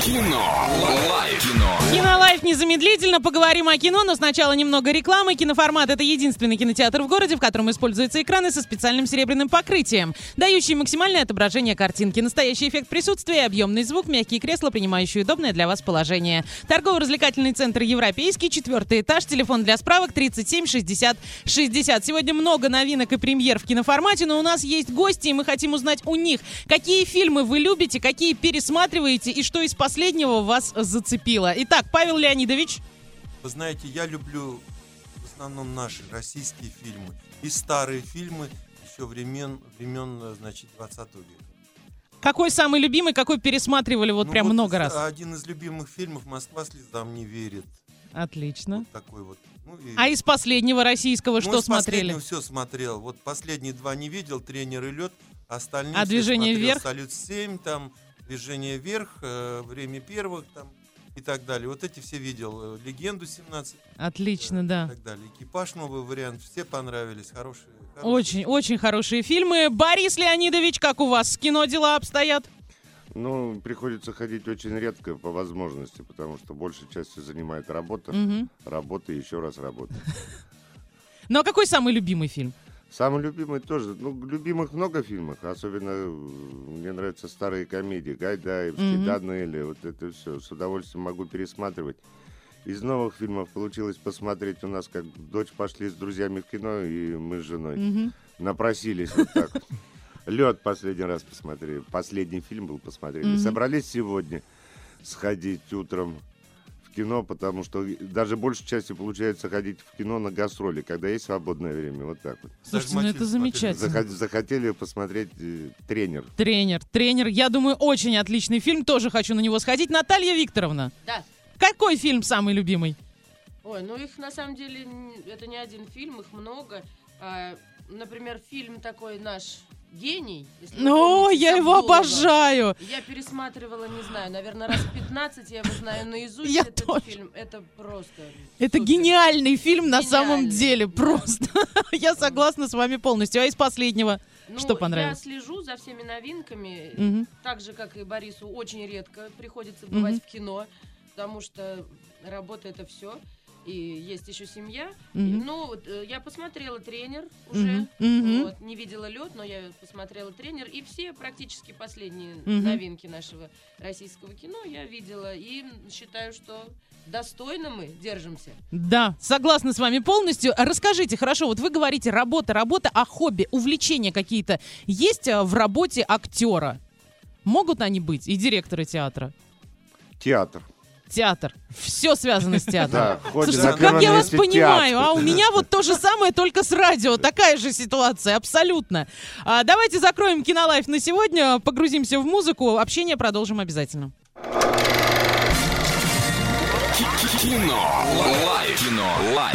Кино. Лайф. Кино. Кинолайф незамедлительно. Поговорим о кино, но сначала немного рекламы. Киноформат — это единственный кинотеатр в городе, в котором используются экраны со специальным серебряным покрытием, дающие максимальное отображение картинки, настоящий эффект присутствия, объемный звук, мягкие кресла, принимающие удобное для вас положение. Торгово-развлекательный центр «Европейский», четвертый этаж, телефон для справок 37 60 60. Сегодня много новинок и премьер в киноформате, но у нас есть гости, и мы хотим узнать у них, какие фильмы вы любите, какие пересматриваете и что из последнего вас зацепило. Итак, Павел Леонидович. Вы знаете, я люблю в основном наши российские фильмы и старые фильмы еще времен, времен значит, 20 века. Какой самый любимый, какой пересматривали вот Ну, прям вот много раз? Один из любимых фильмов «Москва слезам не верит». Отлично. Вот такой вот. Ну, и- А из последнего российского Ну, что из смотрели? все смотрел. Вот последние два не видел, тренер и лед. Остальные А «Движение смотрел. вверх»? Салют 7, там, движение вверх, э, время первых там и так далее. Вот эти все видел. Э, Легенду 17 Отлично, и да. так далее. Экипаж новый вариант. Все понравились. Хорошие. хорошие. Очень, очень хорошие фильмы. Борис Леонидович, как у вас с кино дела обстоят? Ну, приходится ходить очень редко по возможности, потому что большей частью занимает работа, Мгм. работа и еще раз работа. Ну а какой самый любимый фильм? Самый любимый тоже, ну, любимых много фильмов, особенно э, мне нравятся старые комедии, Гайдаевский, Мгм. Данелли, вот это все, с удовольствием могу пересматривать. Из новых фильмов получилось посмотреть у нас, как дочь пошли с друзьями в кино, и мы с женой Мгм. напросились вот так. Лед последний раз посмотрели. Последний фильм был посмотрели. Мгм. Собрались сегодня сходить утром в кино, потому что даже большей частью получается ходить в кино на гастроли, когда есть свободное время. Вот так вот. Слушайте, ну это замечательно. Захот- захотели посмотреть э, тренер. Тренер, тренер. Я думаю, очень отличный фильм. Тоже хочу на него сходить. Наталья Викторовна, Да. какой фильм самый любимый? Ой, ну их на самом деле это не один фильм, их много. А, например, фильм такой наш гений. Ну, я его Сабурова. обожаю. Я пересматривала, не знаю, наверное, раз 15, я его знаю наизусть. Я этот тоже. фильм, это просто. Это супер. гениальный фильм на самом Гениальный, деле. да. Просто. Я согласна с вами полностью. А из последнего? Ну, Что понравилось? Я слежу за всеми новинками. Мгм. Так же, как и Борису, очень редко приходится бывать Мгм. в кино, потому что работа это все. И есть еще семья. Мгм. Ну, вот, э, я посмотрела тренер уже. Мгм. Вот, не видела лед, но я посмотрела тренер. И все практически последние Мгм. новинки нашего российского кино я видела. И считаю, что достойно мы держимся. Да, согласна с вами полностью. Расскажите, хорошо, вот вы говорите работа, работа, а хобби, увлечения какие-то есть а, в работе актера? Могут они быть и директора театра? Театр. Театр. Все связано с театром. Да, Слушайте, как я вас понимаю, а у меня вот то же самое, только с радио. Такая же ситуация, абсолютно. А, давайте закроем кинолайф на сегодня, погрузимся в музыку, общение продолжим обязательно. Кино. Лайф. Кино. Лайф.